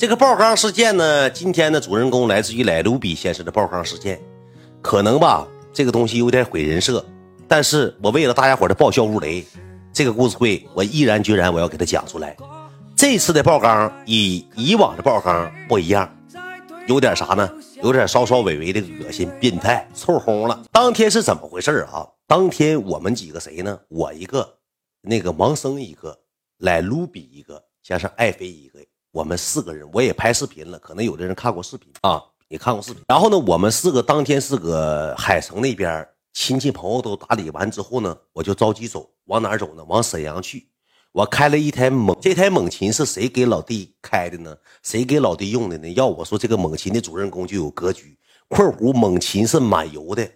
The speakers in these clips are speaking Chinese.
这个爆缸事件呢，今天的主人公来自于莱卢比先生的爆缸事件，可能吧，这个东西有点毁人设，但是我为了大家伙的爆笑如雷，这个故事会我毅然决然我要给他讲出来。这次的爆缸与以往的爆缸不一样，有点啥呢？有点稍稍微微的恶心、变态、臭烘了。当天是怎么回事啊？当天我们几个谁呢？我一个，那个王生一个，莱卢比一个，加上爱妃一个。我们四个人，我也拍视频了，可能有的人看过视频啊，也看过视频。然后呢，我们四个当天是搁海城那边，亲戚朋友都打理完之后呢，我就着急走，往哪走呢？往沈阳去。我开了一台猛，这台猛禽是谁给老弟开的呢？谁给老弟用的呢？要我说，这个猛禽的主人公就有格局。括弧猛禽是满油的，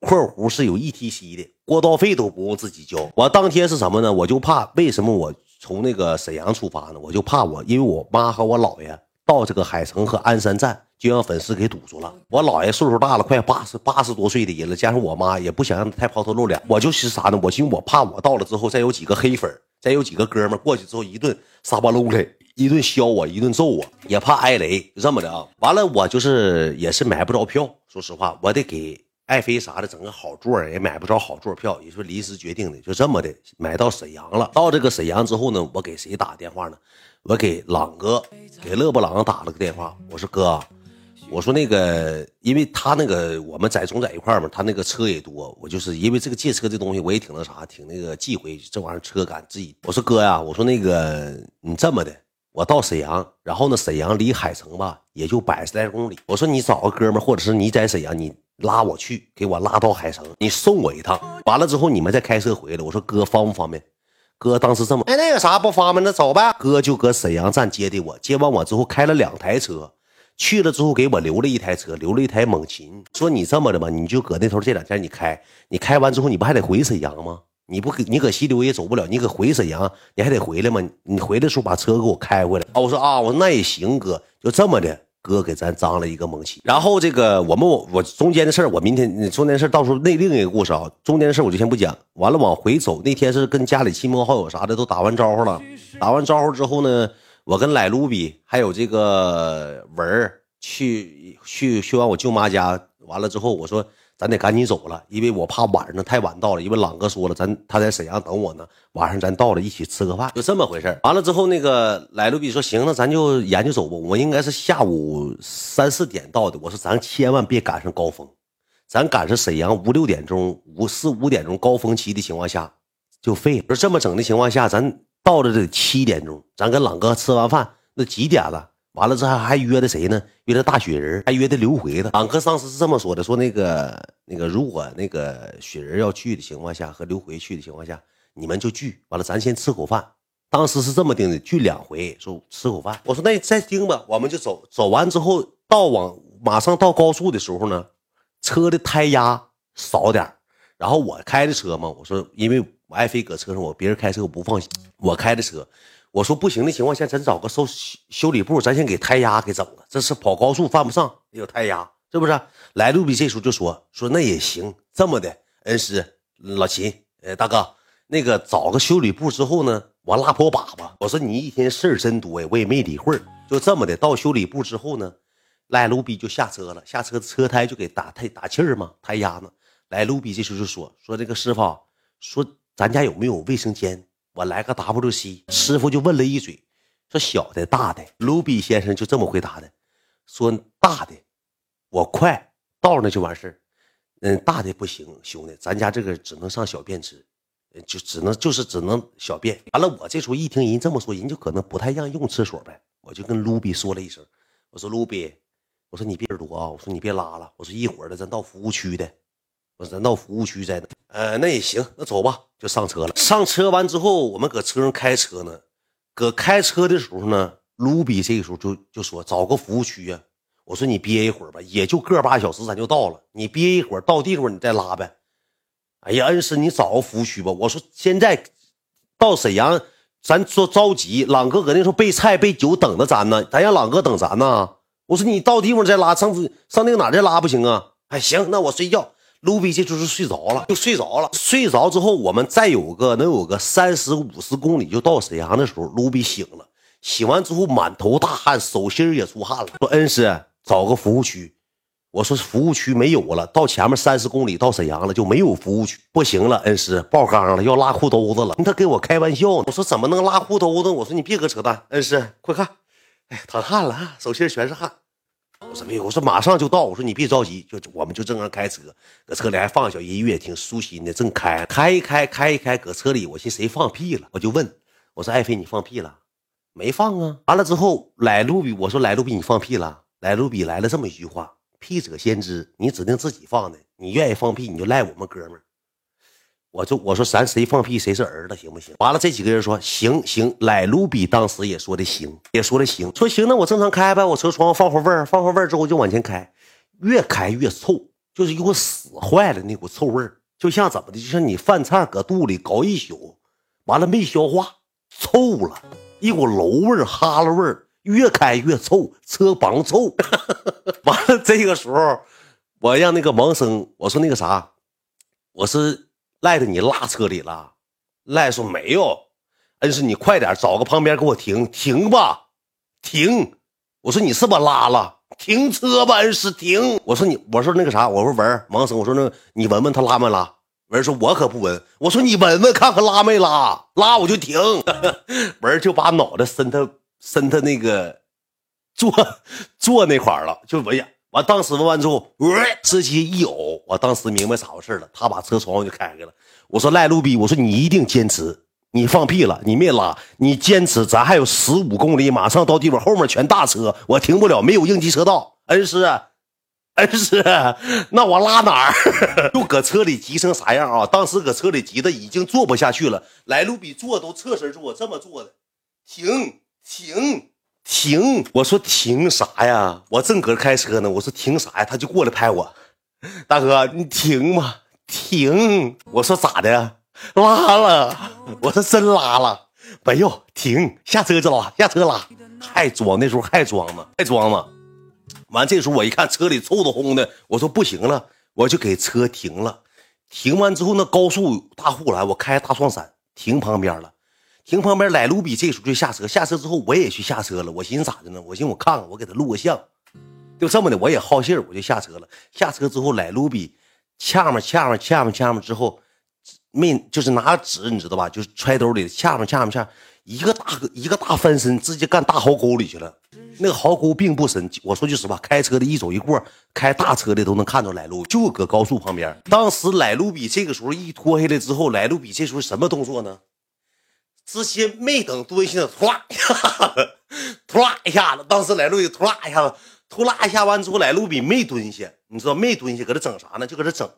括弧是有 ETC 的，过道费都不用自己交。我当天是什么呢？我就怕，为什么我？从那个沈阳出发呢，我就怕我，因为我妈和我姥爷到这个海城和鞍山站，就让粉丝给堵住了。我姥爷岁数大了，快八十八十多岁的人了，加上我妈也不想让他太抛头露脸。我就是啥呢？我寻思我怕我到了之后，再有几个黑粉，再有几个哥们过去之后一顿撒巴搂的，一顿削我，一顿揍我，也怕挨雷，就这么的啊。完了，我就是也是买不着票，说实话，我得给。爱妃啥的，整个好座也买不着好座票，也是临时决定的，就这么的买到沈阳了。到这个沈阳之后呢，我给谁打电话呢？我给朗哥，给勒布朗打了个电话。我说哥，我说那个，因为他那个我们在总在一块嘛，他那个车也多，我就是因为这个借车这东西，我也挺那啥，挺那个忌讳这玩意儿车赶自己。我说哥呀，我说那个你这么的，我到沈阳，然后呢，沈阳离海城吧也就百十来公里。我说你找个哥们，或者是你在沈阳你。拉我去，给我拉到海城，你送我一趟，完了之后你们再开车回来。我说哥方不方便？哥当时这么，哎，那个啥不方便，那走呗。哥就搁沈阳站接的我，接完我之后开了两台车，去了之后给我留了一台车，留了一台猛禽。说你这么的吧，你就搁那头这两天你开，你开完之后你不还得回沈阳吗？你不你搁西流也走不了，你搁回沈阳你还得回来吗？你回来时候把车给我开回来。啊，我说啊，我说那也行，哥就这么的。哥给咱张了一个猛起，然后这个我们我我中间的事儿，我明天中间的事儿到时候内另一个故事啊，中间的事儿我就先不讲。完了往回走，那天是跟家里亲朋好友啥的都打完招呼了，打完招呼之后呢，我跟莱卢比还有这个文儿去去去完我舅妈家，完了之后我说。咱得赶紧走了，因为我怕晚上太晚到了。因为朗哥说了，咱他在沈阳等我呢，晚上咱到了一起吃个饭，就这么回事完了之后，那个来路比说：“行，那咱就研究走吧。”我应该是下午三四点到的。我说：“咱千万别赶上高峰，咱赶上沈阳五六点钟、五四五点钟高峰期的情况下就废了。说这么整的情况下，咱到了得七点钟，咱跟朗哥吃完饭，那几点了？”完了之后还约的谁呢？约的大雪人，还约的刘回呢。俺哥上次是这么说的：说那个那个，如果那个雪人要去的情况下，和刘回去的情况下，你们就聚。完了，咱先吃口饭。当时是这么定的，聚两回，说吃口饭。我说那你再盯吧，我们就走。走完之后，到往马上到高速的时候呢，车的胎压少点然后我开的车嘛，我说因为我爱妃搁车上，我别人开车我不放心，我开的车。我说不行的情况下，咱找个修修理部，咱先给胎压给整了。这是跑高速犯不上，有胎压，是不是？来路比这时候就说说那也行，这么的，恩师老秦，呃，大哥，那个找个修理部之后呢，我拉破粑粑。我说你一天事儿真多呀，我也没理会。就这么的，到修理部之后呢，来路比就下车了，下车车胎就给打胎打气儿嘛，胎压呢。来路比这时候就说说这个师傅，说咱家有没有卫生间？我来个 WC，师傅就问了一嘴，说小的、大的。卢比先生就这么回答的，说大的，我快到那就完事。嗯，大的不行，兄弟，咱家这个只能上小便池，就只能就是只能小便。完了，我这时候一听人这么说，人就可能不太让用厕所呗。我就跟卢比说了一声，我说卢比，我说你别耳朵啊，我说你别拉了，我说一会儿的咱到服务区的。我说咱到服务区在哪，呃，那也行，那走吧，就上车了。上车完之后，我们搁车上开车呢，搁开车的时候呢，卢比这个时候就就说找个服务区呀。我说你憋一会儿吧，也就个把小时咱就到了，你憋一会儿到地方你再拉呗。哎呀，恩师你找个服务区吧。我说现在到沈阳，咱说着急，朗哥搁那时候备菜备酒等着咱呢，咱让朗哥等咱呢。我说你到地方再拉，上上那个哪再拉不行啊？哎，行，那我睡觉。卢比这就是睡着了，就睡着了。睡着之后，我们再有个能有个三十五十公里就到沈阳的时候，卢比醒了。洗完之后满头大汗，手心也出汗了。说恩师找个服务区，我说服务区没有了，到前面三十公里到沈阳了就没有服务区，不行了，恩师爆缸了，要拉裤兜子了。他跟我开玩笑呢，我说怎么能拉裤兜子？我说你别搁扯淡，恩师快看，哎，淌汗了，手心全是汗。我说没有，我说马上就到。我说你别着急，就我们就正常开车，搁车里还放小音乐，挺舒心的。正开开一开开一开，搁车里，我寻谁放屁了？我就问，我说爱妃你放屁了？没放啊。完了之后，来卢比，我说来卢比你放屁了？来卢比来了这么一句话：屁者先知，你指定自己放的，你愿意放屁你就赖我们哥们儿。我就我说咱谁放屁谁是儿子行不行？完了这几个人说行行，来卢比当时也说的行，也说的行，说行那我正常开呗，我车窗放会味儿，放会味儿之后就往前开，越开越臭，就是一股死坏了那股臭味儿，就像怎么的，就像你饭菜搁肚里搞一宿，完了没消化，臭了一股楼味儿、哈喇味儿，越开越臭，车帮臭。完了这个时候，我让那个王生我说那个啥，我是。赖在你拉车里了，赖说没有，恩师你快点找个旁边给我停停吧，停！我说你是不是拉了？停车吧，恩师停！我说你，我说那个啥，我说文王生，我说那你闻闻他拉没拉？文说我可不闻，我说你闻闻看看拉没拉？拉我就停。文就把脑袋伸他伸他那个坐坐那块了，就闻呀。完，当时问完之后，直接一呕。我当时明白咋回事了，他把车窗户就开开了。我说赖路比，我说你一定坚持，你放屁了，你没拉，你坚持，咱还有十五公里，马上到地方，后面全大车，我停不了，没有应急车道。恩师，恩师，那我拉哪儿？就搁车里急成啥样啊？当时搁车里急的已经坐不下去了，来路比坐都侧身坐，这么坐的，停停。停！我说停啥呀？我正搁这开车呢。我说停啥呀？他就过来拍我，大哥，你停嘛，停！我说咋的？拉了？我说真拉了？没有，停，下车就拉，下车拉，还装，那时候还装呢，还装呢。完，这时候我一看车里臭的烘的，我说不行了，我就给车停了。停完之后，那高速大护栏，我开大双闪停旁边了。停旁边，来卢比这时候就下车。下车之后，我也去下车了。我寻思咋的呢？我寻思我看看，我给他录个像。就这么的，我也好信，我就下车了。下车之后，来卢比掐嘛掐嘛掐嘛掐嘛之后，没就是拿纸，你知道吧？就是揣兜里掐嘛掐嘛掐，一个大一个大翻身，直接干大壕沟里去了。那个壕沟并不深，我说句实话，开车的一走一过，开大车的都能看着来路，就搁高速旁边。当时来卢比这个时候一脱下来之后，来卢比这时候什么动作呢？直接没等蹲下，突啦一下子，突啦一下子，当时来路比突啦一下子，突啦一下完之后，来路比没蹲下，你知道没蹲下，搁这整啥呢？就搁这整，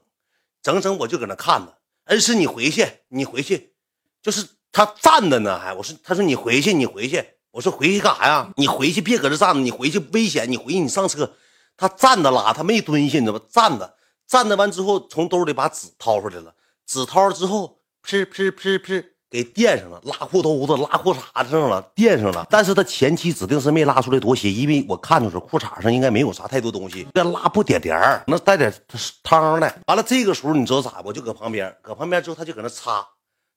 整整，我就搁那看着。恩师，你回去，你回去，就是他站着呢，还我说，他说你回去，你回去，我说回去干啥呀？你回去别搁这站着，你回去危险，你回去你上车。他站着拉，他没蹲下，你知道吧？站着，站着完之后，从兜里把纸掏出来了，纸掏了之后，噗噗噗噗。给垫上了，拉裤兜子、拉裤衩子上了，垫上了。但是他前期指定是没拉出来多些，因为我看着是裤衩上应该没有啥太多东西，那拉不点点儿，那带点汤的。完了，这个时候你知道咋？我就搁旁边，搁旁边之后他就搁那擦，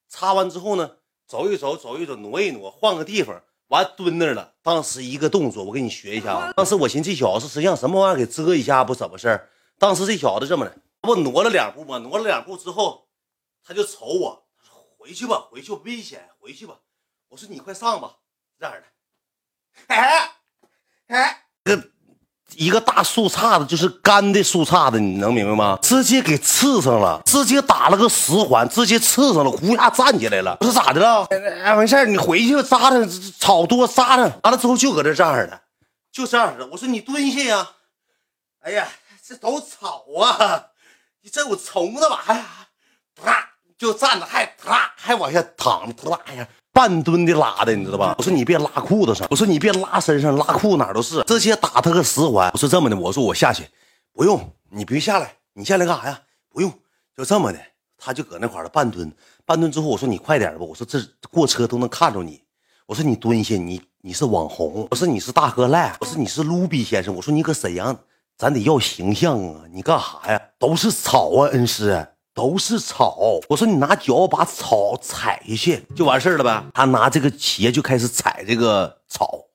擦完之后呢，走一走，走一走，挪一挪，换个地方，完蹲那了。当时一个动作，我给你学一下啊。当时我寻思这小子是让什么玩意儿给遮一下不怎么事儿。当时这小子这么的，不挪了两步吗？挪了两步之后，他就瞅我。回去吧，回去危险，回去吧。我说你快上吧，这样的。哎哎，个一个大树杈子，就是干的树杈子，你能明白吗？直接给刺上了，直接打了个十环，直接刺上了，呼下站起来了。我说咋的了？哎，没事你回去扎上草多扎上。完了之后就搁这这样的，就这样的。我说你蹲下呀。哎呀，这都草啊，你这有虫子吧？哎呀，啪。就站着还啪还往下躺着，啪呀，半蹲的拉的，你知道吧？我说你别拉裤子上，我说你别拉身上，拉裤哪都是，直接打他个十环。我说这么的，我说我下去，不用，你别下来，你下来干啥呀？不用，就这么的，他就搁那块了半蹲，半蹲之后，我说你快点吧，我说这过车都能看着你，我说你蹲下，你你是网红，我说你是大哥赖，我说你是卢比先生，我说你搁沈阳，咱得要形象啊，你干啥呀？都是草啊，恩师。都是草。我说你拿脚把草踩下去就完事儿了呗。他拿这个鞋就开始踩这个草，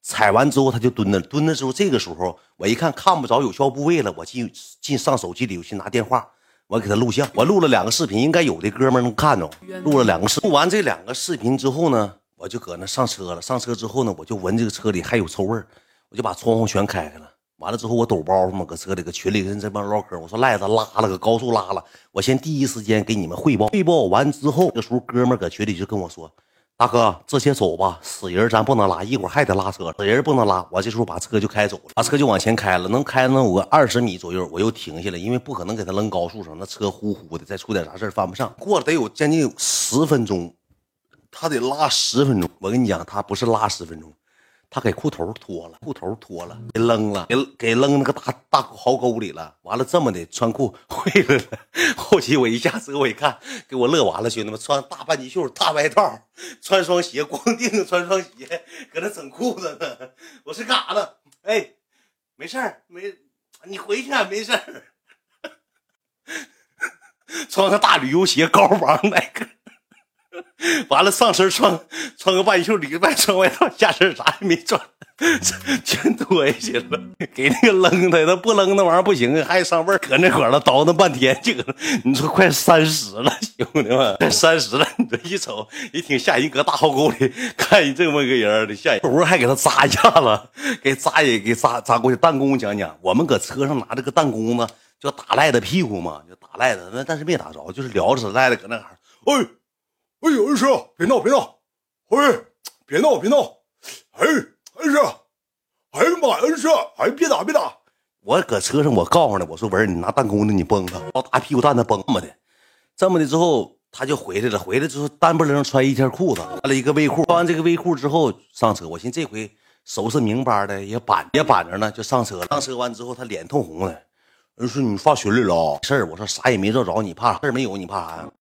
踩完之后他就蹲那，蹲那之后这个时候我一看看不着有效部位了，我进进上手机里我去拿电话，我给他录像，我录了两个视频，应该有的哥们能看着。录了两个视，录完这两个视频之后呢，我就搁那上车了。上车之后呢，我就闻这个车里还有臭味儿，我就把窗户全开开了。完了之后，我抖包袱嘛，搁车里，搁群里跟这帮唠嗑。我说赖子拉了，搁高速拉了。我先第一时间给你们汇报。汇报完之后，这时候哥们搁群里就跟我说：“大哥，这些走吧，死人咱不能拉，一会儿还得拉车，死人不能拉。”我这时候把车就开走了，把车就往前开了，能开能有个二十米左右，我又停下来，因为不可能给他扔高速上，那车呼呼的，再出点啥事翻不上。过了。得有将近十分钟，他得拉十分钟。我跟你讲，他不是拉十分钟。他给裤头脱了，裤头脱了，给扔了，给给扔那个大大壕沟里了。完了这么的穿裤 回来了。后期我一下车，我一看，给我乐完了，兄弟们穿大半截袖、大外套，穿双鞋，光腚穿双鞋，搁那整裤子呢。我是干啥呢？哎，没事儿，没，你回去没事儿。穿个大旅游鞋，高帮那个。完了，上身穿穿个半袖里外穿外套，下身啥也没穿，全脱下去了。给那个扔的，他不扔那玩意儿不行，还上味儿。搁那块儿了叨叨半天，就你说快三十了，兄弟们，快三十了。你这一瞅，也挺吓人，搁大壕沟里看你这么个人的吓人。不是还给他扎一下子，给扎也给扎扎过去。弹弓讲讲，我们搁车上拿这个弹弓子，就打赖子屁股嘛，就打赖子。那但是没打着，就是撩着赖子搁那哈哎。哎呦，恩师，别闹，别闹！哎，别闹，别闹！哎，恩师，哎呀妈，恩师，哎，别打，别打！我搁车上，我告诉他，我说文儿，你拿弹弓子，你崩他，往大屁股蛋子崩么的，这么的之后，他就回来了。回来之后，单不楞穿一条裤子，穿了一个卫裤。穿完这个卫裤之后上车，我寻思这回收拾明白的，也板也板着呢，就上车了。上车完之后，他脸通红的，恩师，你发群里了？事儿，我说啥也没照着，你怕事儿没有？你怕啥呀？